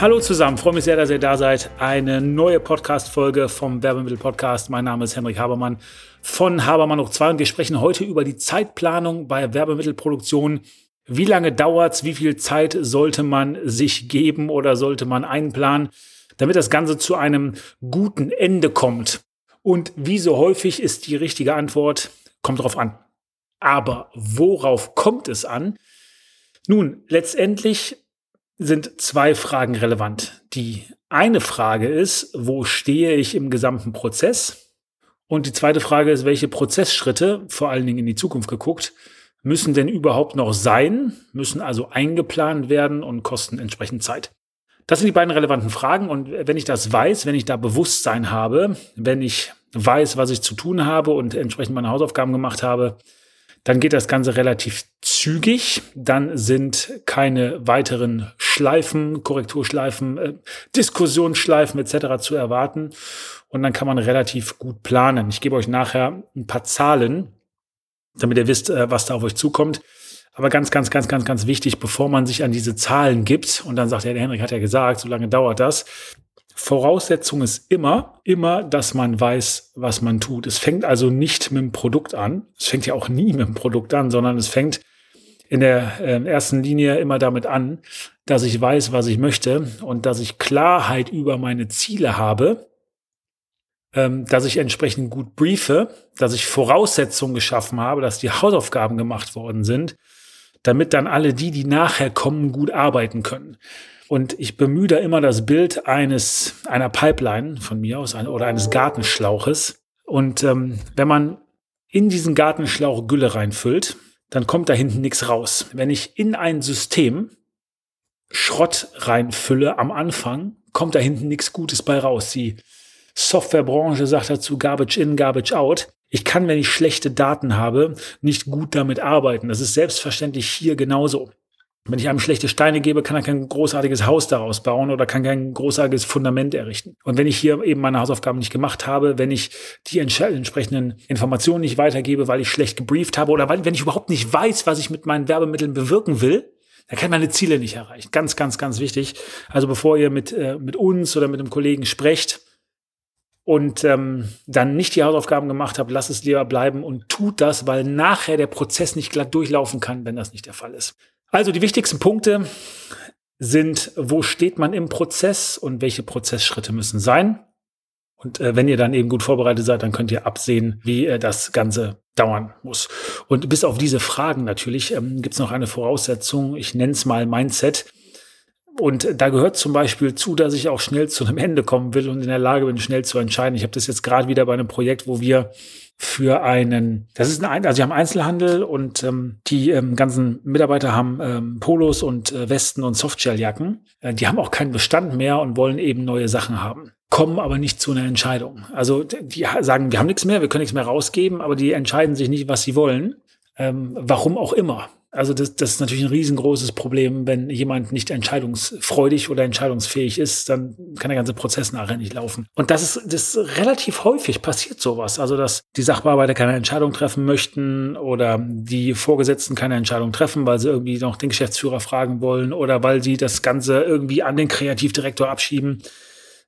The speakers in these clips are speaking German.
Hallo zusammen, freue mich sehr, dass ihr da seid. Eine neue Podcast-Folge vom Werbemittel-Podcast. Mein Name ist Henrik Habermann von Habermann hoch 2 und wir sprechen heute über die Zeitplanung bei Werbemittelproduktion. Wie lange dauert's? Wie viel Zeit sollte man sich geben oder sollte man einplanen, damit das Ganze zu einem guten Ende kommt? Und wie so häufig ist die richtige Antwort, kommt drauf an. Aber worauf kommt es an? Nun, letztendlich sind zwei Fragen relevant. Die eine Frage ist, wo stehe ich im gesamten Prozess? Und die zweite Frage ist, welche Prozessschritte, vor allen Dingen in die Zukunft geguckt, müssen denn überhaupt noch sein, müssen also eingeplant werden und kosten entsprechend Zeit. Das sind die beiden relevanten Fragen. Und wenn ich das weiß, wenn ich da Bewusstsein habe, wenn ich weiß, was ich zu tun habe und entsprechend meine Hausaufgaben gemacht habe, dann geht das Ganze relativ zügig. Dann sind keine weiteren Schleifen, Korrekturschleifen, äh, Diskussionsschleifen etc. zu erwarten. Und dann kann man relativ gut planen. Ich gebe euch nachher ein paar Zahlen, damit ihr wisst, äh, was da auf euch zukommt. Aber ganz, ganz, ganz, ganz, ganz wichtig, bevor man sich an diese Zahlen gibt und dann sagt, ja, der Henrik hat ja gesagt, so lange dauert das, Voraussetzung ist immer, immer, dass man weiß, was man tut. Es fängt also nicht mit dem Produkt an. Es fängt ja auch nie mit dem Produkt an, sondern es fängt in der äh, ersten Linie immer damit an, dass ich weiß, was ich möchte und dass ich Klarheit über meine Ziele habe, ähm, dass ich entsprechend gut briefe, dass ich Voraussetzungen geschaffen habe, dass die Hausaufgaben gemacht worden sind, damit dann alle die, die nachher kommen, gut arbeiten können. Und ich bemühe da immer das Bild eines, einer Pipeline von mir aus oder eines Gartenschlauches. Und ähm, wenn man in diesen Gartenschlauch Gülle reinfüllt, dann kommt da hinten nichts raus. Wenn ich in ein System Schrott reinfülle am Anfang, kommt da hinten nichts Gutes bei raus. Die Softwarebranche sagt dazu Garbage in, Garbage out. Ich kann, wenn ich schlechte Daten habe, nicht gut damit arbeiten. Das ist selbstverständlich hier genauso. Wenn ich einem schlechte Steine gebe, kann er kein großartiges Haus daraus bauen oder kann kein großartiges Fundament errichten. Und wenn ich hier eben meine Hausaufgaben nicht gemacht habe, wenn ich die entsprechenden Informationen nicht weitergebe, weil ich schlecht gebrieft habe oder weil, wenn ich überhaupt nicht weiß, was ich mit meinen Werbemitteln bewirken will, dann kann ich meine Ziele nicht erreichen. Ganz, ganz, ganz wichtig. Also bevor ihr mit, äh, mit uns oder mit einem Kollegen sprecht, und ähm, dann nicht die Hausaufgaben gemacht habt, lasst es lieber bleiben und tut das, weil nachher der Prozess nicht glatt durchlaufen kann, wenn das nicht der Fall ist. Also die wichtigsten Punkte sind, wo steht man im Prozess und welche Prozessschritte müssen sein. Und äh, wenn ihr dann eben gut vorbereitet seid, dann könnt ihr absehen, wie äh, das Ganze dauern muss. Und bis auf diese Fragen natürlich ähm, gibt es noch eine Voraussetzung. Ich nenne es mal Mindset. Und da gehört zum Beispiel zu, dass ich auch schnell zu einem Ende kommen will und in der Lage bin, schnell zu entscheiden. Ich habe das jetzt gerade wieder bei einem Projekt, wo wir für einen, das ist ein, also wir haben Einzelhandel und ähm, die ähm, ganzen Mitarbeiter haben ähm, Polos und äh, Westen und Softshelljacken. Äh, die haben auch keinen Bestand mehr und wollen eben neue Sachen haben kommen aber nicht zu einer Entscheidung. Also die sagen, wir haben nichts mehr, wir können nichts mehr rausgeben, aber die entscheiden sich nicht, was sie wollen. Ähm, warum auch immer. Also das, das ist natürlich ein riesengroßes Problem, wenn jemand nicht entscheidungsfreudig oder entscheidungsfähig ist, dann kann der ganze Prozess nachher nicht laufen. Und das ist, das ist relativ häufig passiert sowas. Also dass die Sachbearbeiter keine Entscheidung treffen möchten oder die Vorgesetzten keine Entscheidung treffen, weil sie irgendwie noch den Geschäftsführer fragen wollen oder weil sie das Ganze irgendwie an den Kreativdirektor abschieben.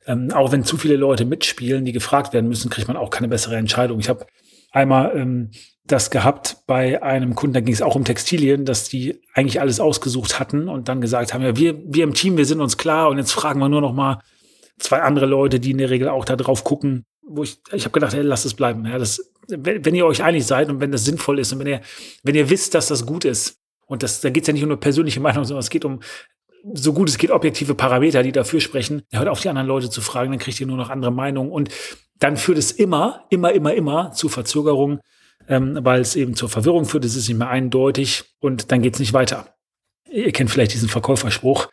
Ähm, auch wenn zu viele Leute mitspielen, die gefragt werden müssen, kriegt man auch keine bessere Entscheidung. Ich habe einmal ähm, das gehabt bei einem Kunden, da ging es auch um Textilien, dass die eigentlich alles ausgesucht hatten und dann gesagt haben, ja, wir, wir im Team, wir sind uns klar und jetzt fragen wir nur noch mal zwei andere Leute, die in der Regel auch da drauf gucken, wo ich, ich habe gedacht, hey, lasst es bleiben. Ja, das, wenn, wenn ihr euch einig seid und wenn das sinnvoll ist und wenn ihr, wenn ihr wisst, dass das gut ist, und das, da geht es ja nicht um eine persönliche Meinung, sondern es geht um so gut es geht objektive Parameter, die dafür sprechen, hört auf die anderen Leute zu fragen, dann kriegt ihr nur noch andere Meinungen und dann führt es immer, immer, immer, immer zu Verzögerungen ähm, weil es eben zur Verwirrung führt, es ist nicht mehr eindeutig und dann geht es nicht weiter. Ihr kennt vielleicht diesen Verkäuferspruch,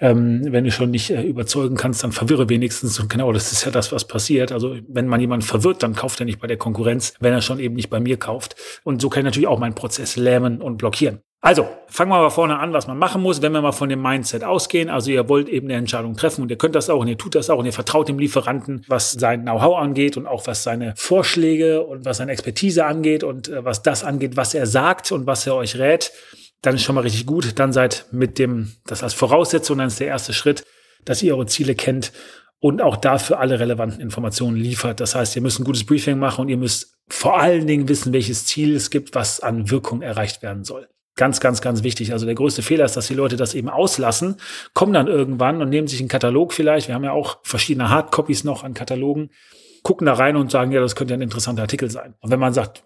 ähm, wenn du schon nicht äh, überzeugen kannst, dann verwirre wenigstens. Und genau das ist ja das, was passiert. Also wenn man jemanden verwirrt, dann kauft er nicht bei der Konkurrenz, wenn er schon eben nicht bei mir kauft. Und so kann ich natürlich auch meinen Prozess lähmen und blockieren. Also, fangen wir mal vorne an, was man machen muss, wenn wir mal von dem Mindset ausgehen. Also ihr wollt eben eine Entscheidung treffen und ihr könnt das auch und ihr tut das auch und ihr vertraut dem Lieferanten, was sein Know-how angeht und auch was seine Vorschläge und was seine Expertise angeht und äh, was das angeht, was er sagt und was er euch rät. Dann ist schon mal richtig gut. Dann seid mit dem, das als Voraussetzung, dann ist der erste Schritt, dass ihr eure Ziele kennt und auch dafür alle relevanten Informationen liefert. Das heißt, ihr müsst ein gutes Briefing machen und ihr müsst vor allen Dingen wissen, welches Ziel es gibt, was an Wirkung erreicht werden soll. Ganz, ganz, ganz wichtig. Also der größte Fehler ist, dass die Leute das eben auslassen, kommen dann irgendwann und nehmen sich einen Katalog vielleicht. Wir haben ja auch verschiedene Hardcopies noch an Katalogen, gucken da rein und sagen, ja, das könnte ein interessanter Artikel sein. Und wenn man sagt,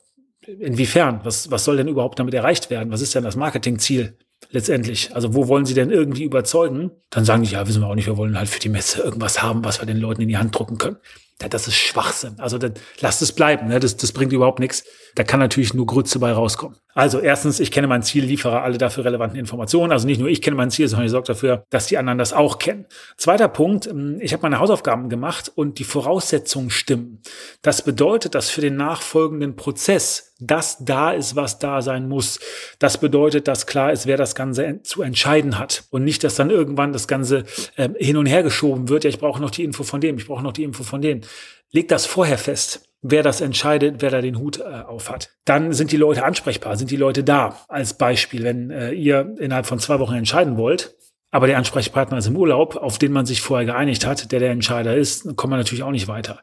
inwiefern, was, was soll denn überhaupt damit erreicht werden? Was ist denn das Marketingziel letztendlich? Also wo wollen sie denn irgendwie überzeugen? Dann sagen die, ja, wissen wir auch nicht, wir wollen halt für die Messe irgendwas haben, was wir den Leuten in die Hand drucken können. Ja, das ist Schwachsinn. Also dann lasst es bleiben. Ne? Das, das bringt überhaupt nichts. Da kann natürlich nur Grütze bei rauskommen. Also erstens, ich kenne mein Ziel, liefere alle dafür relevanten Informationen. Also nicht nur ich kenne mein Ziel, sondern ich sorge dafür, dass die anderen das auch kennen. Zweiter Punkt, ähm, ich habe meine Hausaufgaben gemacht und die Voraussetzungen stimmen. Das bedeutet, dass für den nachfolgenden Prozess das da ist, was da sein muss. Das bedeutet, dass klar ist, wer das Ganze zu entscheiden hat und nicht, dass dann irgendwann das Ganze äh, hin und her geschoben wird. Ja, ich brauche noch die Info von dem, ich brauche noch die Info von denen. Legt das vorher fest wer das entscheidet, wer da den Hut äh, auf hat. Dann sind die Leute ansprechbar, sind die Leute da. Als Beispiel, wenn äh, ihr innerhalb von zwei Wochen entscheiden wollt, aber der Ansprechpartner ist im Urlaub, auf den man sich vorher geeinigt hat, der der Entscheider ist, kommt man natürlich auch nicht weiter.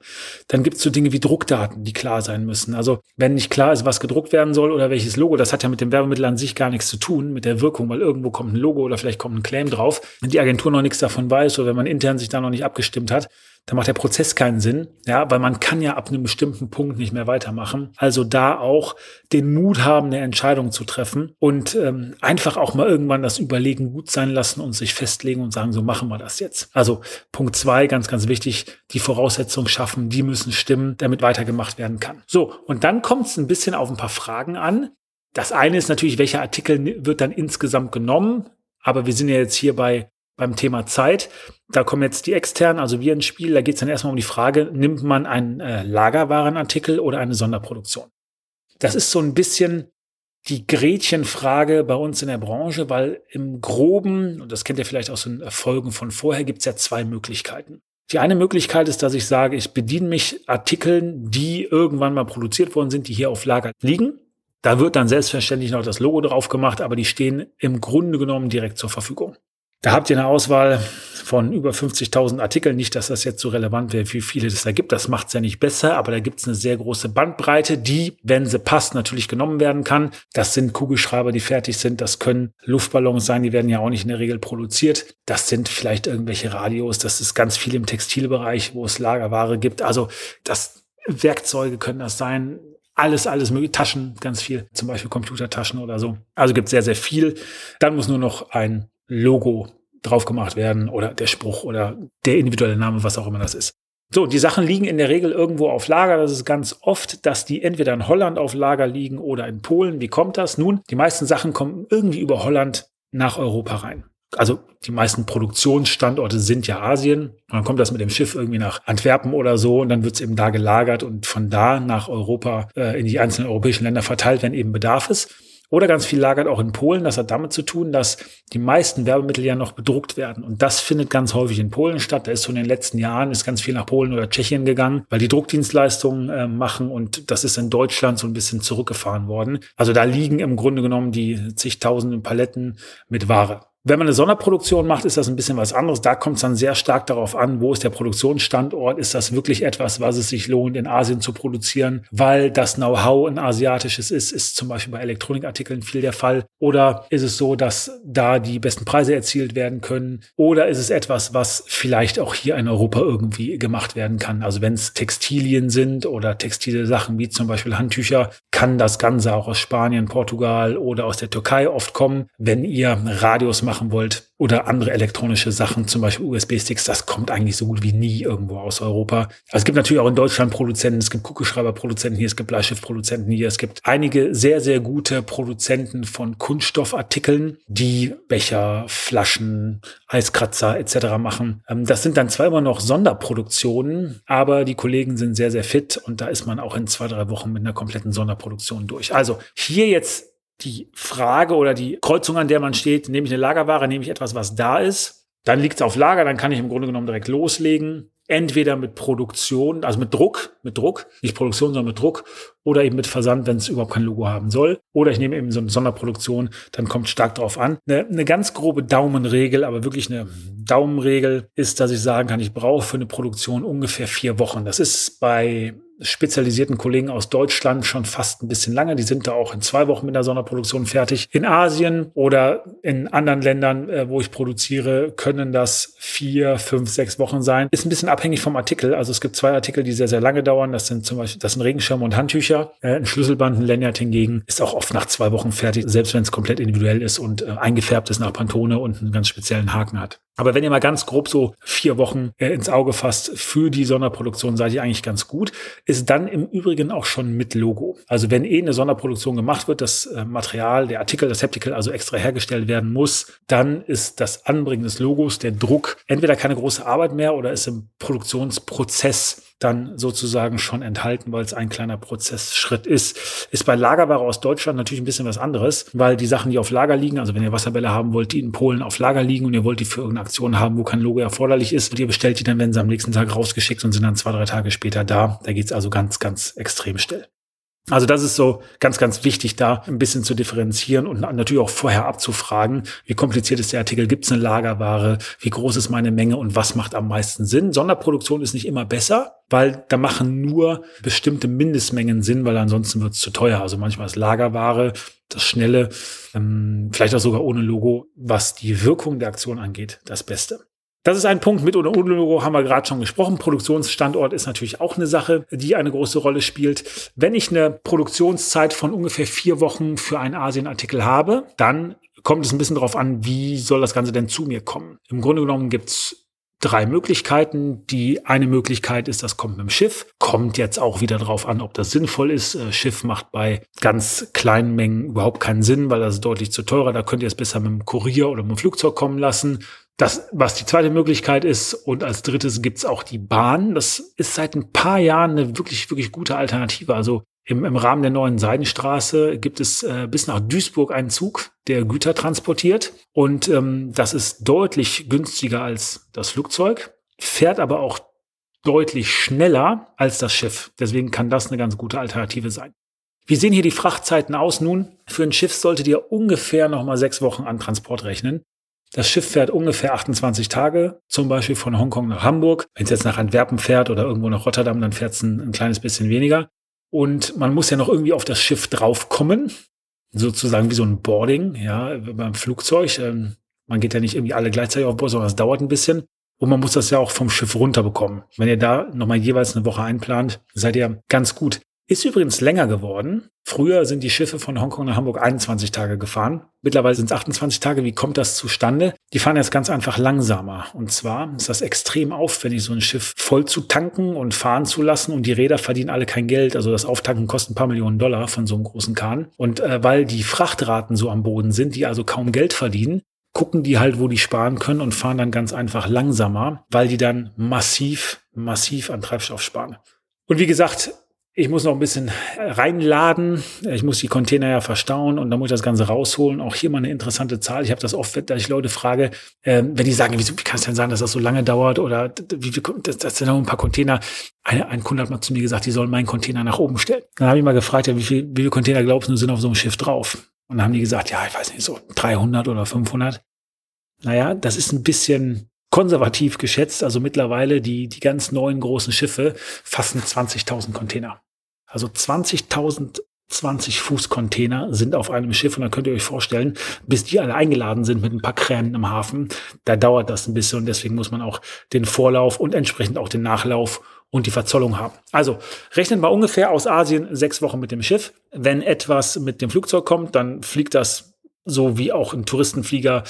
Dann gibt es so Dinge wie Druckdaten, die klar sein müssen. Also wenn nicht klar ist, was gedruckt werden soll oder welches Logo, das hat ja mit dem Werbemittel an sich gar nichts zu tun, mit der Wirkung, weil irgendwo kommt ein Logo oder vielleicht kommt ein Claim drauf. Wenn die Agentur noch nichts davon weiß oder wenn man intern sich da noch nicht abgestimmt hat, dann macht der Prozess keinen Sinn, ja, weil man kann ja ab einem bestimmten Punkt nicht mehr weitermachen. Also da auch den Mut haben, eine Entscheidung zu treffen und ähm, einfach auch mal irgendwann das Überlegen gut sein lassen und sich festlegen und sagen, so machen wir das jetzt. Also Punkt zwei, ganz, ganz wichtig, die Voraussetzungen schaffen, die müssen stimmen, damit weitergemacht werden kann. So, und dann kommt es ein bisschen auf ein paar Fragen an. Das eine ist natürlich, welcher Artikel wird dann insgesamt genommen? Aber wir sind ja jetzt hier bei beim Thema Zeit. Da kommen jetzt die externen, also wir ins Spiel. Da geht es dann erstmal um die Frage, nimmt man einen äh, Lagerwarenartikel oder eine Sonderproduktion? Das ist so ein bisschen die Gretchenfrage bei uns in der Branche, weil im Groben, und das kennt ihr vielleicht aus den Folgen von vorher, gibt es ja zwei Möglichkeiten. Die eine Möglichkeit ist, dass ich sage, ich bediene mich Artikeln, die irgendwann mal produziert worden sind, die hier auf Lager liegen. Da wird dann selbstverständlich noch das Logo drauf gemacht, aber die stehen im Grunde genommen direkt zur Verfügung. Da habt ihr eine Auswahl von über 50.000 Artikeln. Nicht, dass das jetzt so relevant wäre, wie viele es da gibt. Das macht es ja nicht besser, aber da gibt es eine sehr große Bandbreite, die, wenn sie passt, natürlich genommen werden kann. Das sind Kugelschreiber, die fertig sind. Das können Luftballons sein, die werden ja auch nicht in der Regel produziert. Das sind vielleicht irgendwelche Radios. Das ist ganz viel im Textilbereich, wo es Lagerware gibt. Also das Werkzeuge können das sein alles, alles mögliche, Taschen, ganz viel, zum Beispiel Computertaschen oder so. Also gibt sehr, sehr viel. Dann muss nur noch ein Logo drauf gemacht werden oder der Spruch oder der individuelle Name, was auch immer das ist. So, die Sachen liegen in der Regel irgendwo auf Lager. Das ist ganz oft, dass die entweder in Holland auf Lager liegen oder in Polen. Wie kommt das? Nun, die meisten Sachen kommen irgendwie über Holland nach Europa rein. Also die meisten Produktionsstandorte sind ja Asien. Und dann kommt das mit dem Schiff irgendwie nach Antwerpen oder so und dann wird es eben da gelagert und von da nach Europa äh, in die einzelnen europäischen Länder verteilt, wenn eben Bedarf ist. Oder ganz viel lagert auch in Polen. Das hat damit zu tun, dass die meisten Werbemittel ja noch bedruckt werden. Und das findet ganz häufig in Polen statt. Da ist so in den letzten Jahren ist ganz viel nach Polen oder Tschechien gegangen, weil die Druckdienstleistungen äh, machen. Und das ist in Deutschland so ein bisschen zurückgefahren worden. Also da liegen im Grunde genommen die zigtausenden Paletten mit Ware. Wenn man eine Sonderproduktion macht, ist das ein bisschen was anderes. Da kommt es dann sehr stark darauf an, wo ist der Produktionsstandort? Ist das wirklich etwas, was es sich lohnt, in Asien zu produzieren, weil das Know-how ein asiatisches ist, ist zum Beispiel bei Elektronikartikeln viel der Fall. Oder ist es so, dass da die besten Preise erzielt werden können? Oder ist es etwas, was vielleicht auch hier in Europa irgendwie gemacht werden kann? Also wenn es Textilien sind oder textile Sachen wie zum Beispiel Handtücher, kann das Ganze auch aus Spanien, Portugal oder aus der Türkei oft kommen. Wenn ihr Radios machen wollt oder andere elektronische Sachen, zum Beispiel USB-Sticks, das kommt eigentlich so gut wie nie irgendwo aus Europa. Also es gibt natürlich auch in Deutschland Produzenten, es gibt Kugelschreiber-Produzenten hier, es gibt Bleistiftproduzenten hier, es gibt einige sehr, sehr gute Produzenten von Kunststoffartikeln, die Becher, Flaschen, Eiskratzer etc. machen. Ähm, das sind dann zwar immer noch Sonderproduktionen, aber die Kollegen sind sehr, sehr fit und da ist man auch in zwei, drei Wochen mit einer kompletten Sonderproduktion durch. Also hier jetzt die Frage oder die Kreuzung, an der man steht, nehme ich eine Lagerware, nehme ich etwas, was da ist, dann liegt es auf Lager, dann kann ich im Grunde genommen direkt loslegen. Entweder mit Produktion, also mit Druck, mit Druck, nicht Produktion, sondern mit Druck, oder eben mit Versand, wenn es überhaupt kein Logo haben soll. Oder ich nehme eben so eine Sonderproduktion, dann kommt stark drauf an. Eine, eine ganz grobe Daumenregel, aber wirklich eine Daumenregel ist, dass ich sagen kann, ich brauche für eine Produktion ungefähr vier Wochen. Das ist bei spezialisierten Kollegen aus Deutschland schon fast ein bisschen lange. Die sind da auch in zwei Wochen mit der Sonderproduktion fertig. In Asien oder in anderen Ländern, äh, wo ich produziere, können das vier, fünf, sechs Wochen sein. Ist ein bisschen abhängig vom Artikel. Also es gibt zwei Artikel, die sehr, sehr lange dauern. Das sind zum Beispiel, das sind Regenschirme und Handtücher. Äh, ein Schlüsselband, ein Lanyard hingegen ist auch oft nach zwei Wochen fertig, selbst wenn es komplett individuell ist und äh, eingefärbt ist nach Pantone und einen ganz speziellen Haken hat. Aber wenn ihr mal ganz grob so vier Wochen äh, ins Auge fasst für die Sonderproduktion, seid ihr eigentlich ganz gut. Ist dann im Übrigen auch schon mit Logo. Also wenn eh eine Sonderproduktion gemacht wird, das äh, Material, der Artikel, das Heptical also extra hergestellt werden muss, dann ist das Anbringen des Logos, der Druck, entweder keine große Arbeit mehr oder ist im Produktionsprozess dann sozusagen schon enthalten, weil es ein kleiner Prozessschritt ist. Ist bei Lagerware aus Deutschland natürlich ein bisschen was anderes, weil die Sachen, die auf Lager liegen, also wenn ihr Wasserbälle haben wollt, die in Polen auf Lager liegen und ihr wollt die für irgendeine Aktion haben, wo kein Logo erforderlich ist, und ihr bestellt die, dann werden sie am nächsten Tag rausgeschickt und sind dann zwei, drei Tage später da. Da geht's also ganz, ganz extrem schnell. Also das ist so ganz, ganz wichtig, da ein bisschen zu differenzieren und natürlich auch vorher abzufragen, wie kompliziert ist der Artikel, gibt es eine Lagerware, wie groß ist meine Menge und was macht am meisten Sinn. Sonderproduktion ist nicht immer besser, weil da machen nur bestimmte Mindestmengen Sinn, weil ansonsten wird es zu teuer. Also manchmal ist Lagerware, das Schnelle, ähm, vielleicht auch sogar ohne Logo, was die Wirkung der Aktion angeht, das Beste. Das ist ein Punkt. Mit oder ohne Logo haben wir gerade schon gesprochen. Produktionsstandort ist natürlich auch eine Sache, die eine große Rolle spielt. Wenn ich eine Produktionszeit von ungefähr vier Wochen für einen Asienartikel habe, dann kommt es ein bisschen darauf an, wie soll das Ganze denn zu mir kommen. Im Grunde genommen gibt's drei Möglichkeiten. Die eine Möglichkeit ist, das kommt mit dem Schiff. Kommt jetzt auch wieder darauf an, ob das sinnvoll ist. Äh, Schiff macht bei ganz kleinen Mengen überhaupt keinen Sinn, weil das ist deutlich zu teurer. Da könnt ihr es besser mit dem Kurier oder mit dem Flugzeug kommen lassen. Das, was die zweite Möglichkeit ist. Und als drittes gibt's auch die Bahn. Das ist seit ein paar Jahren eine wirklich, wirklich gute Alternative. Also im, im Rahmen der neuen Seidenstraße gibt es äh, bis nach Duisburg einen Zug, der Güter transportiert. Und ähm, das ist deutlich günstiger als das Flugzeug, fährt aber auch deutlich schneller als das Schiff. Deswegen kann das eine ganz gute Alternative sein. Wie sehen hier die Frachtzeiten aus nun? Für ein Schiff solltet ihr ungefähr nochmal sechs Wochen an Transport rechnen. Das Schiff fährt ungefähr 28 Tage, zum Beispiel von Hongkong nach Hamburg. Wenn es jetzt nach Antwerpen fährt oder irgendwo nach Rotterdam, dann fährt es ein, ein, kleines bisschen weniger. Und man muss ja noch irgendwie auf das Schiff draufkommen, sozusagen wie so ein Boarding, ja, beim Flugzeug. Ähm, man geht ja nicht irgendwie alle gleichzeitig auf Bord, sondern es dauert ein bisschen. Und man muss das ja auch vom Schiff runterbekommen. Wenn ihr da nochmal jeweils eine Woche einplant, seid ihr ganz gut. Ist übrigens länger geworden. Früher sind die Schiffe von Hongkong nach Hamburg 21 Tage gefahren. Mittlerweile sind es 28 Tage. Wie kommt das zustande? Die fahren jetzt ganz einfach langsamer. Und zwar ist das extrem aufwendig, so ein Schiff voll zu tanken und fahren zu lassen. Und die Räder verdienen alle kein Geld. Also das Auftanken kostet ein paar Millionen Dollar von so einem großen Kahn. Und äh, weil die Frachtraten so am Boden sind, die also kaum Geld verdienen, gucken die halt, wo die sparen können und fahren dann ganz einfach langsamer, weil die dann massiv, massiv an Treibstoff sparen. Und wie gesagt, ich muss noch ein bisschen reinladen. Ich muss die Container ja verstauen und dann muss ich das Ganze rausholen. Auch hier mal eine interessante Zahl. Ich habe das oft, dass ich Leute frage, äh, wenn die sagen, wie, wie kann es denn sein, dass das so lange dauert oder wie, wie das, das sind noch ein paar Container. Eine, ein Kunde hat mal zu mir gesagt, die sollen meinen Container nach oben stellen. Dann habe ich mal gefragt, ja, wie, viel, wie viele Container glaubst du sind auf so einem Schiff drauf? Und dann haben die gesagt, ja, ich weiß nicht, so 300 oder 500. Naja, das ist ein bisschen konservativ geschätzt, also mittlerweile die, die ganz neuen großen Schiffe fassen 20.000 Container. Also 20.000 20 Fuß Container sind auf einem Schiff und dann könnt ihr euch vorstellen, bis die alle eingeladen sind mit ein paar Kränen im Hafen, da dauert das ein bisschen und deswegen muss man auch den Vorlauf und entsprechend auch den Nachlauf und die Verzollung haben. Also rechnen wir ungefähr aus Asien sechs Wochen mit dem Schiff. Wenn etwas mit dem Flugzeug kommt, dann fliegt das so wie auch ein Touristenflieger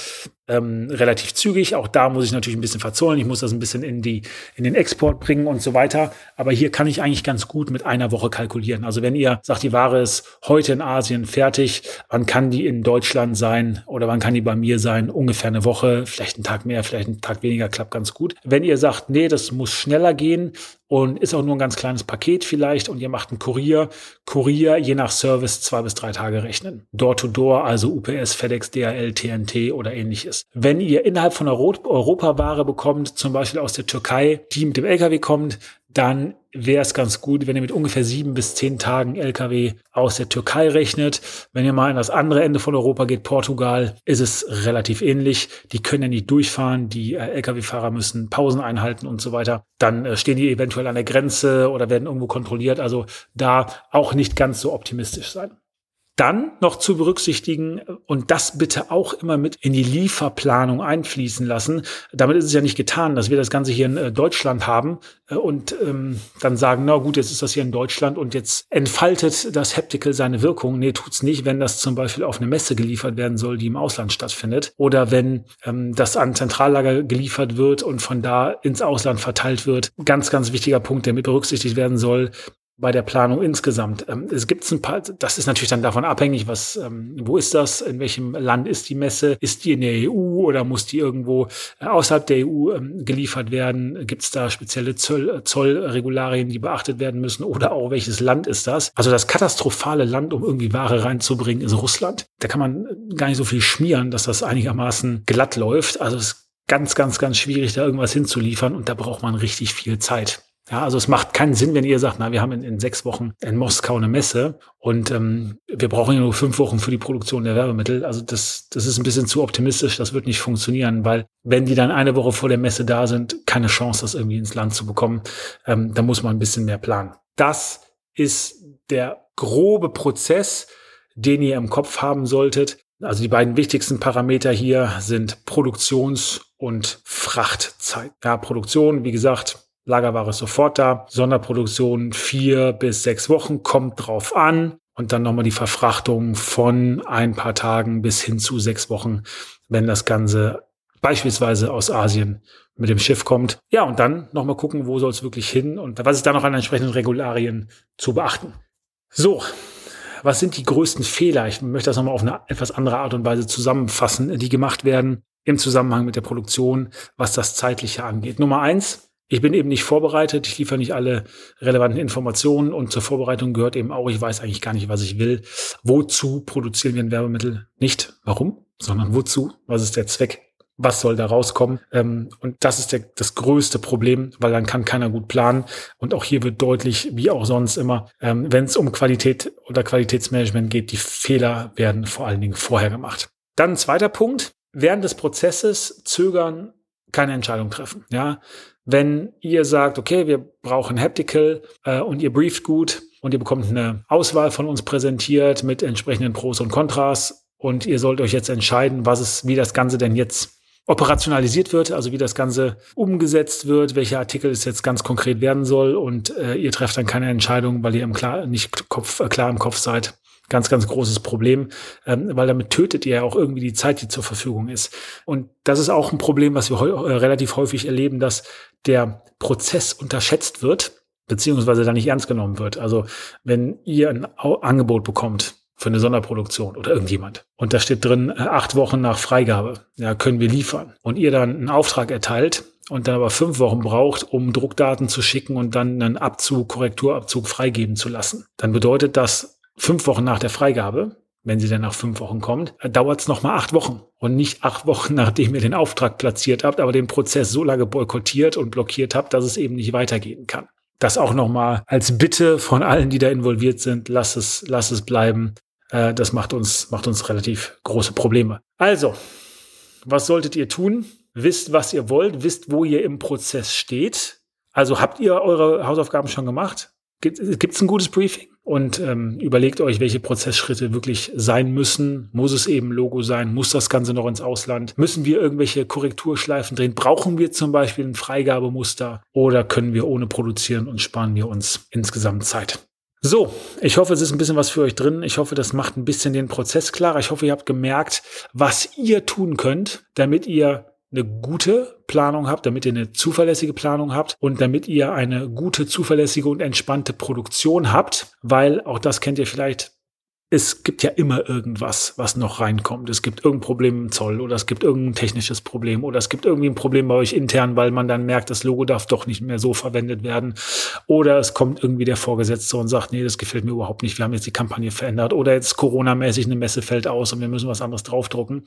ähm, relativ zügig. Auch da muss ich natürlich ein bisschen verzollen. Ich muss das ein bisschen in, die, in den Export bringen und so weiter. Aber hier kann ich eigentlich ganz gut mit einer Woche kalkulieren. Also wenn ihr sagt, die Ware ist heute in Asien fertig, wann kann die in Deutschland sein oder wann kann die bei mir sein? Ungefähr eine Woche, vielleicht einen Tag mehr, vielleicht einen Tag weniger, klappt ganz gut. Wenn ihr sagt, nee, das muss schneller gehen, und ist auch nur ein ganz kleines Paket vielleicht und ihr macht einen Kurier. Kurier je nach Service zwei bis drei Tage rechnen. Door-to-Door, also UPS, FedEx, DHL, TNT oder ähnliches. Wenn ihr innerhalb von Europa Ware bekommt, zum Beispiel aus der Türkei, die mit dem LKW kommt, dann wäre es ganz gut, wenn ihr mit ungefähr sieben bis zehn Tagen LKW aus der Türkei rechnet. Wenn ihr mal in das andere Ende von Europa geht, Portugal, ist es relativ ähnlich. Die können ja nicht durchfahren, die äh, LKW-Fahrer müssen Pausen einhalten und so weiter. Dann äh, stehen die eventuell an der Grenze oder werden irgendwo kontrolliert. Also da auch nicht ganz so optimistisch sein. Dann noch zu berücksichtigen und das bitte auch immer mit in die Lieferplanung einfließen lassen. Damit ist es ja nicht getan, dass wir das Ganze hier in äh, Deutschland haben äh, und ähm, dann sagen, na gut, jetzt ist das hier in Deutschland und jetzt entfaltet das Heptical seine Wirkung. Nee, tut's nicht, wenn das zum Beispiel auf eine Messe geliefert werden soll, die im Ausland stattfindet. Oder wenn ähm, das an Zentrallager geliefert wird und von da ins Ausland verteilt wird. Ganz, ganz wichtiger Punkt, der mit berücksichtigt werden soll bei der Planung insgesamt. Ähm, es gibt ein paar, das ist natürlich dann davon abhängig, was, ähm, wo ist das, in welchem Land ist die Messe, ist die in der EU oder muss die irgendwo äh, außerhalb der EU ähm, geliefert werden? Gibt es da spezielle Zoll, Zollregularien, die beachtet werden müssen oder auch welches Land ist das? Also das katastrophale Land, um irgendwie Ware reinzubringen, ist Russland. Da kann man gar nicht so viel schmieren, dass das einigermaßen glatt läuft. Also es ist ganz, ganz, ganz schwierig, da irgendwas hinzuliefern und da braucht man richtig viel Zeit. Ja, also es macht keinen Sinn, wenn ihr sagt, na, wir haben in, in sechs Wochen in Moskau eine Messe und ähm, wir brauchen ja nur fünf Wochen für die Produktion der Werbemittel. Also das, das ist ein bisschen zu optimistisch, das wird nicht funktionieren, weil wenn die dann eine Woche vor der Messe da sind, keine Chance, das irgendwie ins Land zu bekommen, ähm, da muss man ein bisschen mehr planen. Das ist der grobe Prozess, den ihr im Kopf haben solltet. Also die beiden wichtigsten Parameter hier sind Produktions- und Frachtzeit. Ja, Produktion, wie gesagt, Lagerware ist sofort da. Sonderproduktion vier bis sechs Wochen, kommt drauf an. Und dann nochmal die Verfrachtung von ein paar Tagen bis hin zu sechs Wochen, wenn das Ganze beispielsweise aus Asien mit dem Schiff kommt. Ja, und dann nochmal gucken, wo soll es wirklich hin und was ist da noch an entsprechenden Regularien zu beachten. So, was sind die größten Fehler? Ich möchte das nochmal auf eine etwas andere Art und Weise zusammenfassen, die gemacht werden im Zusammenhang mit der Produktion, was das Zeitliche angeht. Nummer eins, ich bin eben nicht vorbereitet, ich liefere nicht alle relevanten Informationen und zur Vorbereitung gehört eben auch, ich weiß eigentlich gar nicht, was ich will. Wozu produzieren wir ein Werbemittel? Nicht warum, sondern wozu? Was ist der Zweck? Was soll da rauskommen? Ähm, und das ist der, das größte Problem, weil dann kann keiner gut planen. Und auch hier wird deutlich, wie auch sonst immer, ähm, wenn es um Qualität oder Qualitätsmanagement geht, die Fehler werden vor allen Dingen vorher gemacht. Dann ein zweiter Punkt. Während des Prozesses zögern, keine Entscheidung treffen. Ja, wenn ihr sagt, okay, wir brauchen Haptical äh, und ihr brieft gut und ihr bekommt eine Auswahl von uns präsentiert mit entsprechenden Pros und Kontras und ihr sollt euch jetzt entscheiden, was es, wie das Ganze denn jetzt operationalisiert wird, also wie das Ganze umgesetzt wird, welcher Artikel es jetzt ganz konkret werden soll und äh, ihr trefft dann keine Entscheidung, weil ihr im klar, nicht Kopf, äh, klar im Kopf seid, ganz, ganz großes Problem, ähm, weil damit tötet ihr ja auch irgendwie die Zeit, die zur Verfügung ist. Und das ist auch ein Problem, was wir äh, relativ häufig erleben, dass der Prozess unterschätzt wird, beziehungsweise da nicht ernst genommen wird. Also wenn ihr ein Angebot bekommt für eine Sonderproduktion oder irgendjemand und da steht drin, äh, acht Wochen nach Freigabe, ja, können wir liefern und ihr dann einen Auftrag erteilt, und dann aber fünf Wochen braucht, um Druckdaten zu schicken und dann einen Abzug, Korrekturabzug freigeben zu lassen, dann bedeutet das fünf Wochen nach der Freigabe, wenn sie dann nach fünf Wochen kommt, dauert es nochmal acht Wochen. Und nicht acht Wochen, nachdem ihr den Auftrag platziert habt, aber den Prozess so lange boykottiert und blockiert habt, dass es eben nicht weitergehen kann. Das auch nochmal als Bitte von allen, die da involviert sind, lass es, lass es bleiben. Äh, das macht uns, macht uns relativ große Probleme. Also, was solltet ihr tun? Wisst, was ihr wollt, wisst, wo ihr im Prozess steht. Also habt ihr eure Hausaufgaben schon gemacht? Gibt es ein gutes Briefing? Und ähm, überlegt euch, welche Prozessschritte wirklich sein müssen. Muss es eben Logo sein? Muss das Ganze noch ins Ausland? Müssen wir irgendwelche Korrekturschleifen drehen? Brauchen wir zum Beispiel ein Freigabemuster? Oder können wir ohne produzieren und sparen wir uns insgesamt Zeit? So, ich hoffe, es ist ein bisschen was für euch drin. Ich hoffe, das macht ein bisschen den Prozess klarer. Ich hoffe, ihr habt gemerkt, was ihr tun könnt, damit ihr eine gute Planung habt, damit ihr eine zuverlässige Planung habt und damit ihr eine gute, zuverlässige und entspannte Produktion habt, weil auch das kennt ihr vielleicht es gibt ja immer irgendwas, was noch reinkommt. Es gibt irgendein Problem im Zoll oder es gibt irgendein technisches Problem oder es gibt irgendwie ein Problem bei euch intern, weil man dann merkt, das Logo darf doch nicht mehr so verwendet werden. Oder es kommt irgendwie der Vorgesetzte und sagt, nee, das gefällt mir überhaupt nicht. Wir haben jetzt die Kampagne verändert. Oder jetzt Corona-mäßig eine Messe fällt aus und wir müssen was anderes draufdrucken.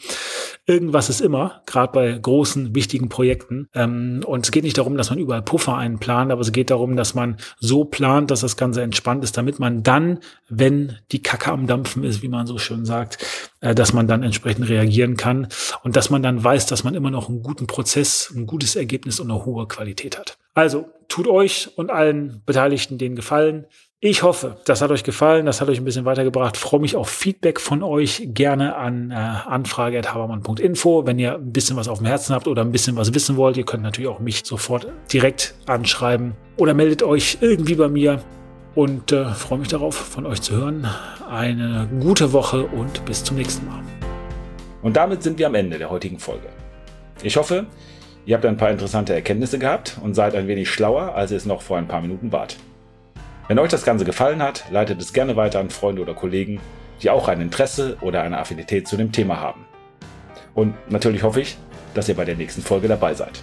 Irgendwas ist immer, gerade bei großen, wichtigen Projekten. Ähm, und es geht nicht darum, dass man überall Puffer einplant, aber es geht darum, dass man so plant, dass das Ganze entspannt ist, damit man dann, wenn die Kacke am Dampf Dampfen ist, wie man so schön sagt, äh, dass man dann entsprechend reagieren kann und dass man dann weiß, dass man immer noch einen guten Prozess, ein gutes Ergebnis und eine hohe Qualität hat. Also tut euch und allen Beteiligten den Gefallen. Ich hoffe, das hat euch gefallen, das hat euch ein bisschen weitergebracht. freue mich auf Feedback von euch gerne an äh, anfrage.habermann.info. Wenn ihr ein bisschen was auf dem Herzen habt oder ein bisschen was wissen wollt, ihr könnt natürlich auch mich sofort direkt anschreiben oder meldet euch irgendwie bei mir und äh, freue mich darauf, von euch zu hören. Eine gute Woche und bis zum nächsten Mal. Und damit sind wir am Ende der heutigen Folge. Ich hoffe, ihr habt ein paar interessante Erkenntnisse gehabt und seid ein wenig schlauer, als ihr es noch vor ein paar Minuten wart. Wenn euch das Ganze gefallen hat, leitet es gerne weiter an Freunde oder Kollegen, die auch ein Interesse oder eine Affinität zu dem Thema haben. Und natürlich hoffe ich, dass ihr bei der nächsten Folge dabei seid.